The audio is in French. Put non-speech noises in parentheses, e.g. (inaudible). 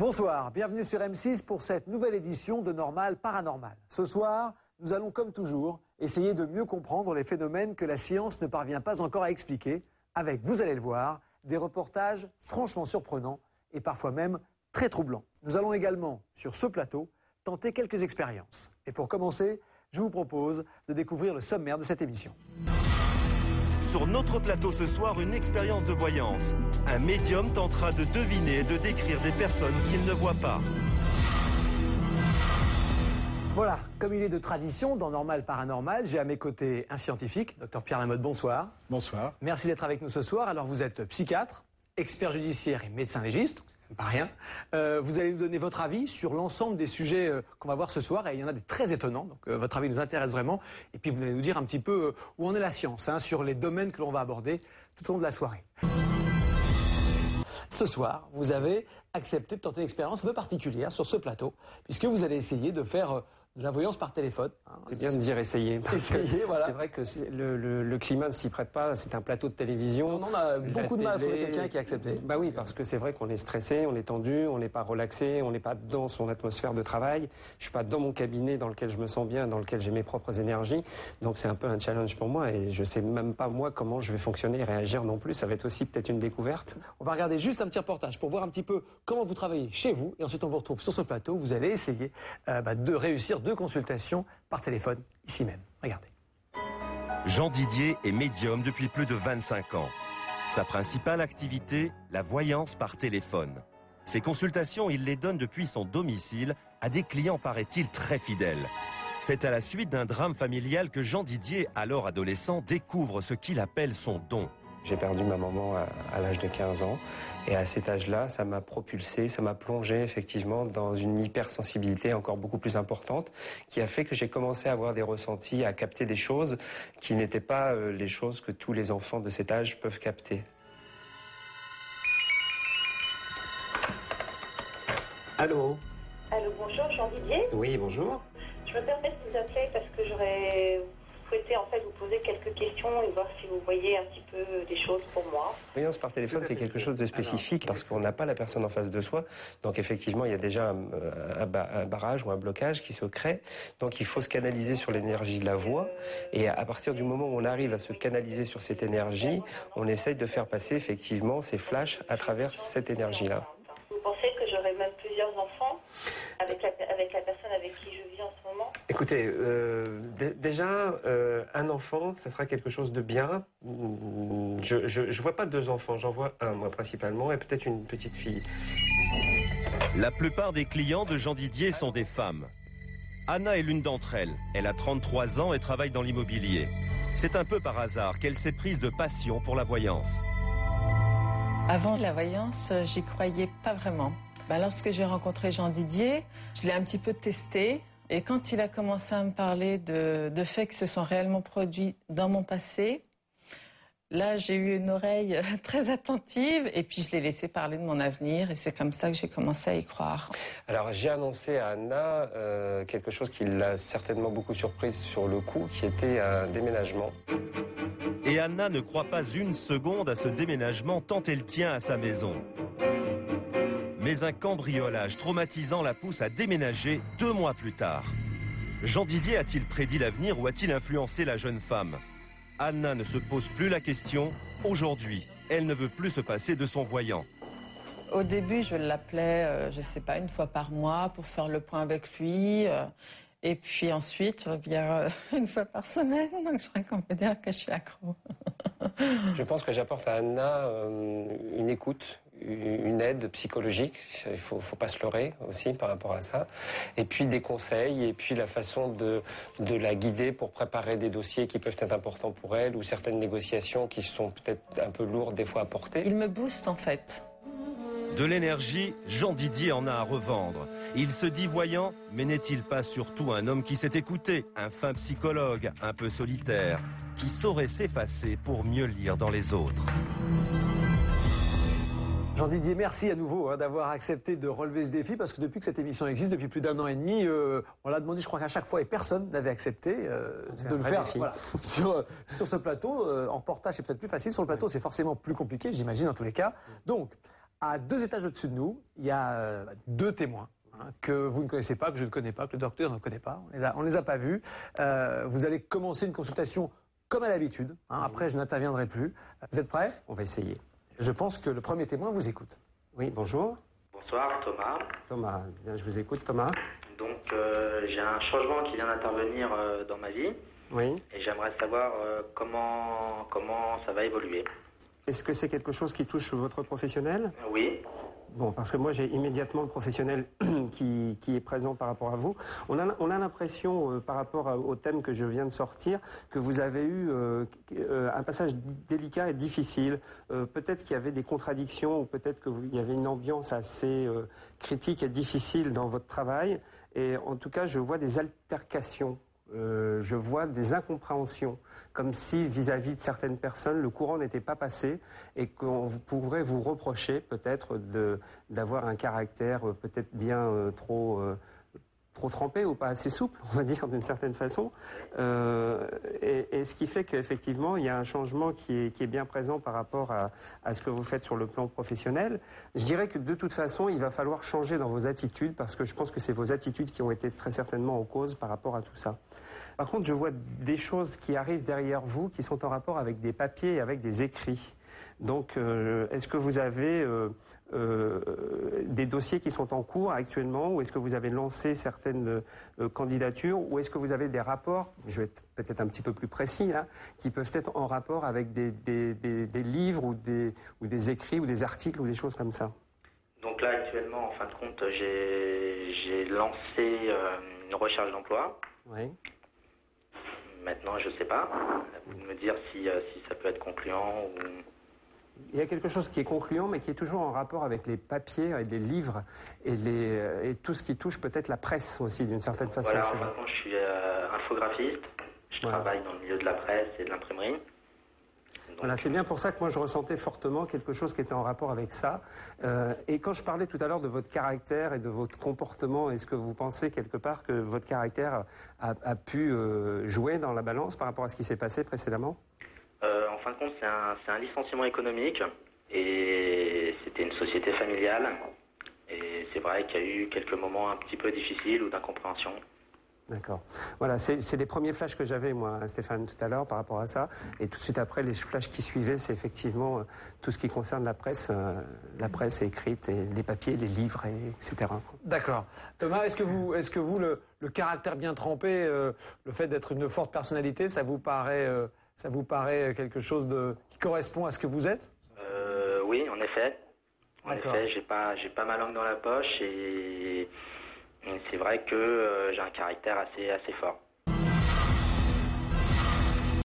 Bonsoir, bienvenue sur M6 pour cette nouvelle édition de Normal Paranormal. Ce soir, nous allons comme toujours essayer de mieux comprendre les phénomènes que la science ne parvient pas encore à expliquer, avec, vous allez le voir, des reportages franchement surprenants et parfois même très troublants. Nous allons également, sur ce plateau, tenter quelques expériences. Et pour commencer, je vous propose de découvrir le sommaire de cette émission. Sur notre plateau ce soir, une expérience de voyance. Un médium tentera de deviner et de décrire des personnes qu'il ne voit pas. Voilà, comme il est de tradition dans Normal Paranormal, j'ai à mes côtés un scientifique, docteur Pierre Lamotte, bonsoir. Bonsoir. Merci d'être avec nous ce soir. Alors vous êtes psychiatre, expert judiciaire et médecin légiste, pas rien. Euh, vous allez nous donner votre avis sur l'ensemble des sujets euh, qu'on va voir ce soir, et il y en a des très étonnants, donc euh, votre avis nous intéresse vraiment. Et puis vous allez nous dire un petit peu où en est la science, hein, sur les domaines que l'on va aborder tout au long de la soirée. Ce soir, vous avez accepté de tenter une expérience un peu particulière sur ce plateau, puisque vous allez essayer de faire de la voyance par téléphone. Hein. c'est bien de dire essayer. Essayer, voilà. C'est vrai que le, le, le, climat ne s'y prête pas. C'est un plateau de télévision. On a beaucoup de mal à trouver quelqu'un qui a accepté. Bah oui, parce que c'est vrai qu'on est stressé, on est tendu, on n'est pas relaxé, on n'est pas dans son atmosphère de travail. Je suis pas dans mon cabinet dans lequel je me sens bien, dans lequel j'ai mes propres énergies. Donc c'est un peu un challenge pour moi et je sais même pas moi comment je vais fonctionner et réagir non plus. Ça va être aussi peut-être une découverte. On va regarder juste un petit reportage pour voir un petit peu comment vous travaillez chez vous et ensuite on vous retrouve sur ce plateau. Vous allez essayer euh, bah, de réussir deux consultations par téléphone, ici même. Regardez. Jean Didier est médium depuis plus de 25 ans. Sa principale activité, la voyance par téléphone. Ses consultations, il les donne depuis son domicile à des clients, paraît-il, très fidèles. C'est à la suite d'un drame familial que Jean Didier, alors adolescent, découvre ce qu'il appelle son don. J'ai perdu ma maman à, l'âge de 15 ans. Et à cet âge-là, ça m'a propulsé, ça m'a plongé effectivement dans une hypersensibilité encore beaucoup plus importante qui a fait que j'ai commencé à avoir des ressentis, à capter des choses qui n'étaient pas euh, les choses que tous les enfants de cet âge peuvent capter. Allô? Allô, bonjour, Jean Didier Oui, bonjour. Je me permets de vous appeler parce que j'aurais souhaité en fait vous poser quelques questions et voir si vous voyez un petit peu des choses pour moi. Voyance par téléphone, c'est quelque chose de spécifique parce qu'on n'a pas la personne en face de soi. Donc effectivement, il y a déjà un, barrage ou un blocage qui se crée. Donc il faut se canaliser sur l'énergie de la voix. Et à partir du moment où on arrive à se canaliser sur cette énergie, on essaye de faire passer effectivement ces flashs à travers cette énergie-là. Vous pensez plusieurs enfants avec la, avec la personne avec qui je vis en ce moment Écoutez, euh, déjà, euh, un enfant, ça sera quelque chose de bien. Je ne vois pas deux enfants, j'en vois un, moi, principalement, et peut-être une petite fille. La plupart des clients de Jean Didier sont des femmes. Anna est l'une d'entre elles. Elle a 33 ans et travaille dans l'immobilier. C'est un peu par hasard qu'elle s'est prise de passion pour la voyance. Avant la voyance, j'y croyais pas vraiment. Bah, lorsque j'ai rencontré Jean Didier, je l'ai un petit peu testé. Et quand il a commencé à me parler de, de faits qui se sont réellement produits dans mon passé, là j'ai eu une oreille (laughs) très attentive et puis je l'ai laissé parler de mon avenir et c'est comme ça que j'ai commencé à y croire. Alors j'ai annoncé à Anna euh, quelque chose qui l'a certainement beaucoup surprise sur le coup, qui était un déménagement. Et Anna ne croit pas une seconde à ce déménagement tant elle tient à sa maison. Mais un cambriolage traumatisant la pousse à déménager deux mois plus tard. Jean Didier a-t-il prédit l'avenir ou a-t-il influencé la jeune femme? Anna ne se pose plus la question. Aujourd'hui, elle ne veut plus se passer de son voyant. Au début, je l'appelais, euh, je ne sais pas, une fois par mois pour faire le point avec lui. Euh, et puis ensuite, je reviens euh, (laughs) une fois par semaine. Donc je crois qu'on peut dire que je suis accro. je pense que j'apporte à Anna une écoute, une aide psychologique, il faut, faut pas se leurrer aussi par rapport à ça, et puis des conseils, et puis la façon de, de la guider pour préparer des dossiers qui peuvent être importants pour elle, ou certaines négociations qui sont peut-être un peu lourdes des fois à porter. Il me booste en fait. De l'énergie, Jean Didier en a à revendre. Il se dit voyant, mais n'est-il pas surtout un homme qui s'est écouté, un fin psychologue, un peu solitaire, qui saurait s'effacer pour mieux lire dans les autres? Jean-Didier, merci à nouveau hein, d'avoir accepté de relever ce défi parce que depuis que cette émission existe, depuis plus d'un an et demi, euh, on l'a demandé, je crois qu'à chaque fois, et personne n'avait accepté euh, de le faire sur, euh, sur ce plateau. en portage, c'est peut-être plus facile. Sur le plateau, c'est forcément plus compliqué, j'imagine, en tous les cas. Donc, À deux étages au-dessus de nous, il y a deux témoins hein, que vous ne connaissez pas, que je ne connais pas, que le docteur ne connaît pas. On ne les, a pas vus. Vous allez commencer une consultation comme à l'habitude. Hein. Après, je n'interviendrai plus. Vous êtes prêts? On va essayer. Je pense que le premier témoin vous écoute. Oui, bonjour. Bonsoir, Thomas. Thomas, bien, je vous écoute, Thomas. Donc, euh, j'ai un changement qui vient d'intervenir dans ma vie. Oui. Et j'aimerais savoir comment, comment ça va évoluer. Est-ce que c'est quelque chose qui touche votre professionnel? Oui. Bon, parce que moi j'ai immédiatement le professionnel (clears throat) qui, est présent par rapport à vous. On a, on a l'impression, euh, par rapport au thème que je viens de sortir, que vous avez eu euh, euh, un passage délicat et difficile. peut-être qu'il y avait des contradictions ou peut-être qu'il y avait une ambiance assez critique et difficile dans votre travail. Et en tout cas, je vois des altercations euh, je vois des incompréhensions, comme si vis-à-vis de certaines personnes, le courant n'était pas passé et qu'on pourrait vous reprocher peut-être d'avoir un caractère euh, peut-être bien euh, trop, trop trempé ou pas assez souple, (laughs) on va dire d'une certaine façon. Et, ce qui fait qu'effectivement, il y a un changement qui est, bien présent par rapport à, à, ce que vous faites sur le plan professionnel. Je dirais que de toute façon, il va falloir changer dans vos attitudes parce que je pense que c'est vos attitudes qui ont été très certainement en cause par rapport à tout ça. Par contre, je vois des choses qui arrivent derrière vous qui sont en rapport avec des papiers et avec des écrits. Donc, euh, est-ce que vous avez euh, euh, des dossiers qui sont en cours actuellement ou est-ce que vous avez lancé certaines candidatures ou est-ce que vous avez des rapports, je vais être peut-être un petit peu plus précis là, qui peuvent être en rapport avec des, livres ou des, ou des écrits ou des articles ou des choses comme ça? Donc là, actuellement, en fin de compte, j'ai lancé une recherche d'emploi. Oui. Maintenant, je ne sais pas. Vous me dire si, euh, si ça peut être concluant ou... Il y a quelque chose qui est concluant, mais qui est toujours en rapport avec les papiers et les livres et, les, euh, et tout ce qui touche peut-être la presse aussi, d'une certaine façon. Voilà, je suis euh, infographiste. Je travaille dans le milieu de la presse et de l'imprimerie. Voilà, c'est bien pour ça que moi je ressentais fortement quelque chose qui était en rapport avec ça. Euh, et quand je parlais tout à l'heure de votre caractère et de votre comportement, est-ce que vous pensez quelque part que votre caractère a, pu euh, jouer dans la balance par rapport à ce qui s'est passé précédemment? En fin de compte, c'est un, un, licenciement économique et c'était une société familiale. Et c'est vrai qu'il y a eu quelques moments un petit peu difficiles ou d'incompréhension. D'accord. Voilà, c'est les premiers flashs que j'avais, moi, Stéphane, tout à l'heure, par rapport à ça. Et tout de suite après, les flashs qui suivaient, c'est effectivement euh, tout ce qui concerne la presse, euh, la presse écrite, et les papiers, les livres, etc. D'accord. Thomas, est-ce que vous, est-ce que vous le, caractère bien trempé, euh, le fait d'être une forte personnalité, ça vous paraît, ça vous paraît quelque chose de, qui correspond à ce que vous êtes? Oui, en effet. En effet, j'ai pas, j'ai pas ma langue dans la poche et c'est vrai que euh, j'ai un caractère assez, assez fort.